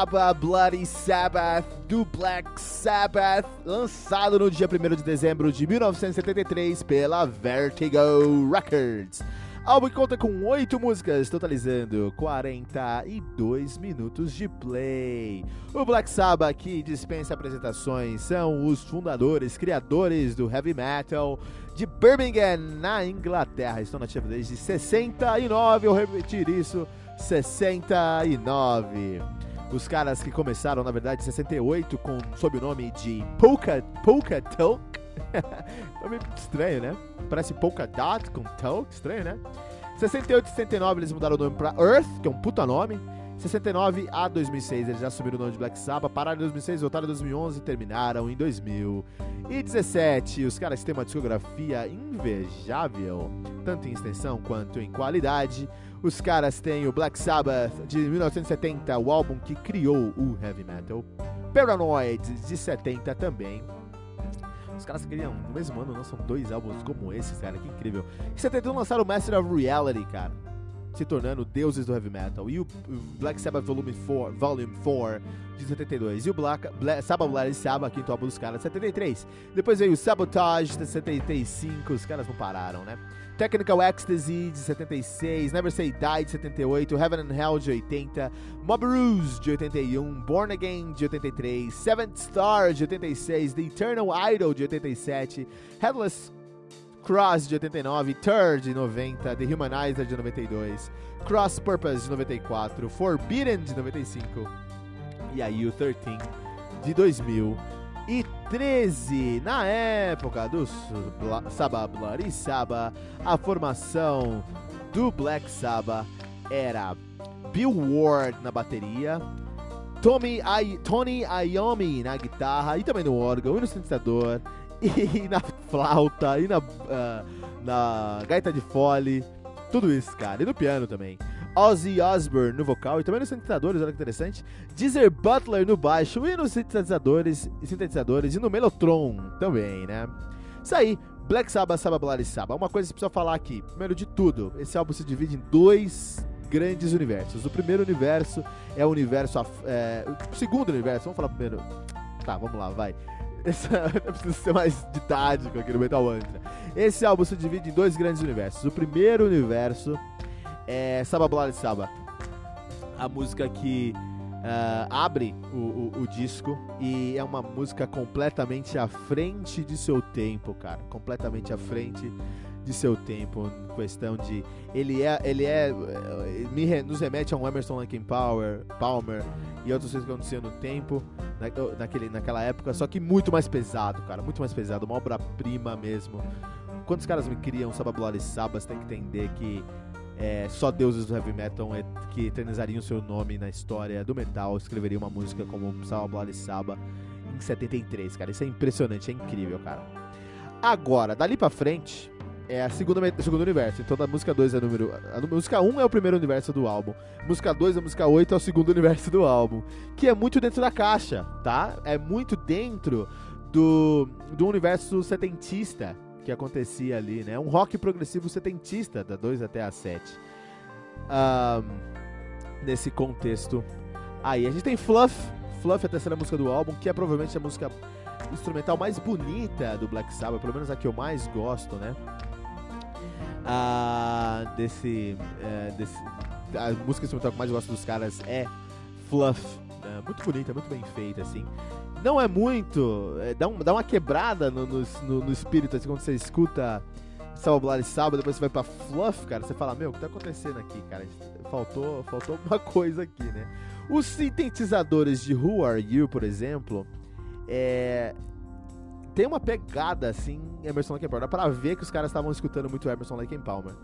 Sabbath, Bloody Sabbath, do Black Sabbath, lançado no dia 1 de dezembro de 1973 pela Vertigo Records. Álbum que conta com 8 músicas, totalizando 42 minutos de play. O Black Sabbath, que dispensa apresentações, são os fundadores, criadores do heavy metal de Birmingham, na Inglaterra. Estão nativos desde 69, eu repetir isso, 69. Os caras que começaram, na verdade, em 68 com, sob o nome de Polka, Polka Talk. nome estranho, né? Parece Polka Dot com Talk, estranho, né? 68 e 69 eles mudaram o nome pra Earth, que é um puta nome. 69 a 2006 eles já assumiram o nome de Black Sabbath, pararam em 2006, voltaram em 2011 e terminaram em 2017. Os caras têm uma discografia invejável, tanto em extensão quanto em qualidade. Os caras têm o Black Sabbath de 1970, o álbum que criou o heavy metal. Paranoid de 70 também. Os caras criam no mesmo ano lançam dois álbuns como esses, cara, que incrível. Em 71 lançaram o Master of Reality, cara, se tornando deuses do heavy metal. E o Black Sabbath Volume 4, Volume 4 de 72. E o Black, Black Sabbath Black Sabbath, quinto álbum dos caras, de 73. Depois veio o Sabotage de 75, os caras não pararam, né? Technical Ecstasy de 76, Never Say Die de 78, Heaven and Hell de 80, Mob Ruse de 81, Born Again de 83, Seventh Star de 86, The Eternal Idol de 87, Headless Cross de 89, Third de 90, The Humanizer de 92, Cross Purpose de 94, Forbidden de 95 e aí o 13 de 2000 e 13. Na época do Sabbath Bloody Sabbath, a formação do Black Sabbath era Bill Ward na bateria, Tommy I, Tony Iommi na guitarra e também no órgão e no sintetizador e na flauta e na, uh, na gaita de fole, tudo isso, cara, e no piano também. Ozzy Osbourne no vocal e também nos sintetizadores, olha que interessante. Deezer Butler no baixo e nos sintetizadores, sintetizadores e no Melotron também, né? Isso aí, Black Sabbath, Sabbath, Bloody Sabbath. Uma coisa que precisa falar aqui, primeiro de tudo, esse álbum se divide em dois grandes universos. O primeiro universo é o universo, é, o segundo universo, vamos falar primeiro. Tá, vamos lá, vai. Essa, eu preciso ser mais didático aqui no Metal Mantra. Esse álbum se divide em dois grandes universos. O primeiro universo é Saba Bloody Saba. A música que uh, abre o, o, o, disco e é uma música completamente à frente de seu tempo, cara. Completamente à frente de seu tempo. Questão de. Ele é. Ele é. Eh, me, nos remete a um Emerson Lake Power, Palmer e outras coisas que aconteciam no tempo, naquele, naquela época, só que muito mais pesado, cara. Muito mais pesado. Uma obra-prima mesmo. Quando os caras me criam Saba Bloody Sabas, tem que entender que é, só deuses do heavy metal é, que eternizariam seu nome na história do metal escreveriam uma música como Saba Bloody Saba em 73, cara. Isso é impressionante, é incrível, cara. Agora, dali pra frente, é a segunda, o segundo universo. Então a música 2 é número. A música 1 um é o primeiro universo do álbum. Música 2 a música 8 é o segundo universo do álbum. Que é muito dentro da caixa, tá? É muito dentro do, do universo setentista que acontecia ali, né? Um rock progressivo setentista, da 2 até a 7. Um, nesse contexto aí. A gente tem Fluff. Fluff é a terceira música do álbum, que é provavelmente a música instrumental mais bonita do Black Sabbath, pelo menos a que eu mais gosto, né? Ah, desse, é, desse. A música instrumental que eu mais gosto dos caras é Fluff. Né? Muito bonita, muito bem feita, assim. Não é muito. É, dá, um, dá uma quebrada no, no, no, no espírito, assim, quando você escuta Salva e Sábado, depois você vai pra Fluff, cara, você fala, meu, o que tá acontecendo aqui, cara? Faltou, faltou alguma coisa aqui, né? Os sintetizadores de Who Are You, por exemplo, é, tem uma pegada assim, Emerson Lake Palmer. Dá pra ver que os caras estavam escutando muito Emerson Lake Palmer.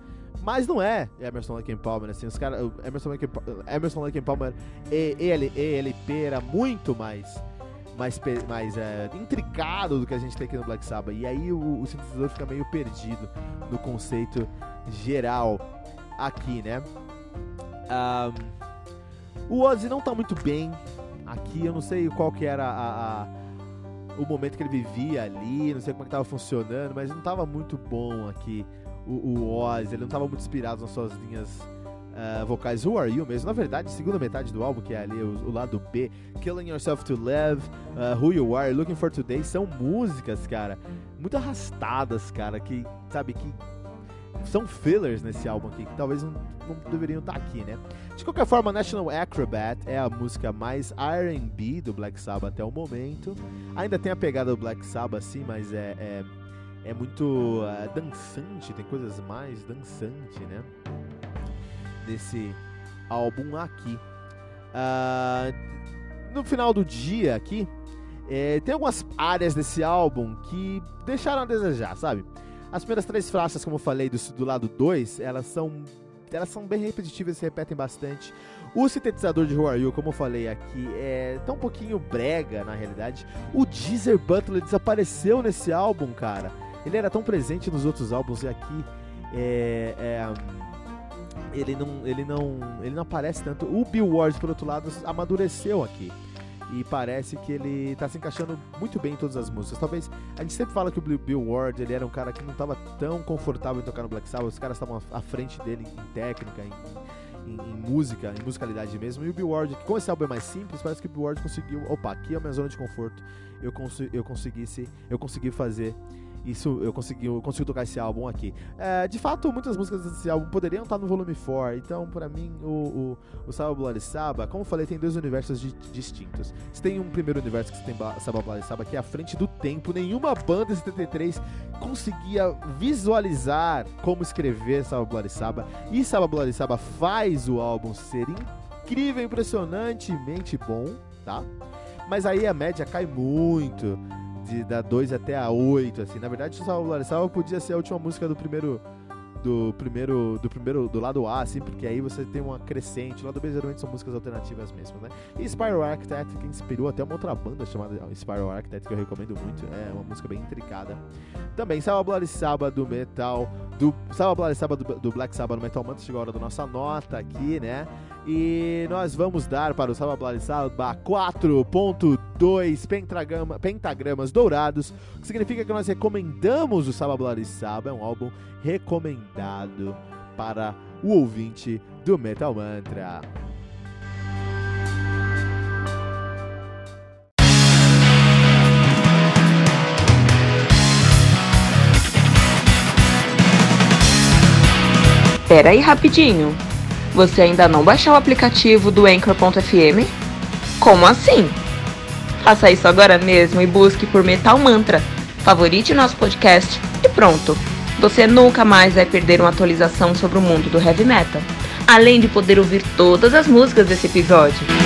Mas não é Emerson Lake Palmer, assim, os caras. Emerson Lake, Emerson Lake Palmer e ELP era muito mais. Mais, mais é, intricado do que a gente tem aqui no Black Sabbath. E aí o, o sintetizador fica meio perdido no conceito geral aqui, né? Um, o Ozzy não tá muito bem aqui, eu não sei qual que era a, a o momento que ele vivia ali, não sei como é que tava funcionando, mas não tava muito bom aqui o, o Oz, ele não tava muito inspirado nas suas linhas uh, vocais Who Are You mesmo. Na verdade, segunda metade do álbum, que é ali o, o lado B, Killing Yourself to Live, uh, Who You Are, Looking for Today, são músicas, cara, muito arrastadas, cara, que, sabe, que são fillers nesse álbum aqui, que talvez não, não deveriam estar tá aqui, né? De qualquer forma, National Acrobat é a música mais R&B do Black Sabbath até o momento. Ainda tem a pegada do Black Sabbath, sim, mas é, é, é muito uh, dançante, tem coisas mais dançante, né? Nesse álbum aqui. Uh, no final do dia aqui, é, tem algumas áreas desse álbum que deixaram a desejar, sabe? As primeiras três faixas, como eu falei, do, do lado 2, elas são elas são bem repetitivas, se repetem bastante. O sintetizador de Who Are You, como eu falei aqui, é tão um pouquinho brega na realidade. O Deezer Butler desapareceu nesse álbum, cara. Ele era tão presente nos outros álbuns e aqui é, é, ele não, ele não, ele não aparece tanto. O Bill Ward, por outro lado, amadureceu aqui e parece que ele tá se encaixando muito bem em todas as músicas. Talvez a gente sempre fala que o Bill Ward ele era um cara que não estava tão confortável em tocar no Black Sabbath, os caras estavam à frente dele em técnica, em, em, em, música, em musicalidade mesmo. E o Bill Ward, com esse álbum é mais simples, parece que o Bill Ward conseguiu, opa, aqui é a minha zona de conforto. Eu, cons eu conseguisse, eu consegui fazer isso eu consegui, eu consigo tocar esse álbum aqui. É, de fato, muitas músicas desse álbum poderiam estar no volume 4, então para mim o, o, o Saba Bloody Saba, como eu falei, tem dois universos di distintos. Você tem um primeiro universo que você tem Saba Bloody Saba, que é à frente do tempo, nenhuma banda de 73 conseguia visualizar como escrever Saba Bloody Saba, e Saba Bloody Saba faz o álbum ser incrível, impressionantemente bom, tá? Mas aí a média cai muito de da 2 até a 8, assim. Na verdade, Salva Salva podia ser a última música do primeiro do primeiro do primeiro do lado A, assim, porque aí você tem uma crescente. O lado B geralmente são músicas alternativas mesmo, né? E Spiral Architect, que inspirou até uma outra banda chamada Spiral Architect, que eu recomendo muito. É uma música bem intricada. Também Salva Bloody Saba do metal, do Salva Bloody Saba do, do Black Sabbath no Metal Mantra, chegou a hora da nossa nota aqui, né? E nós vamos dar para o Saba 4.2 pentagrama, pentagramas dourados, o que significa que nós recomendamos o Saba, é um álbum recomendado para o ouvinte do Metal Mantra. Pera aí rapidinho. Você ainda não baixou o aplicativo do Anchor.fm? Como assim? Faça isso agora mesmo e busque por Metal Mantra. Favorite nosso podcast e pronto. Você nunca mais vai perder uma atualização sobre o mundo do heavy metal, além de poder ouvir todas as músicas desse episódio.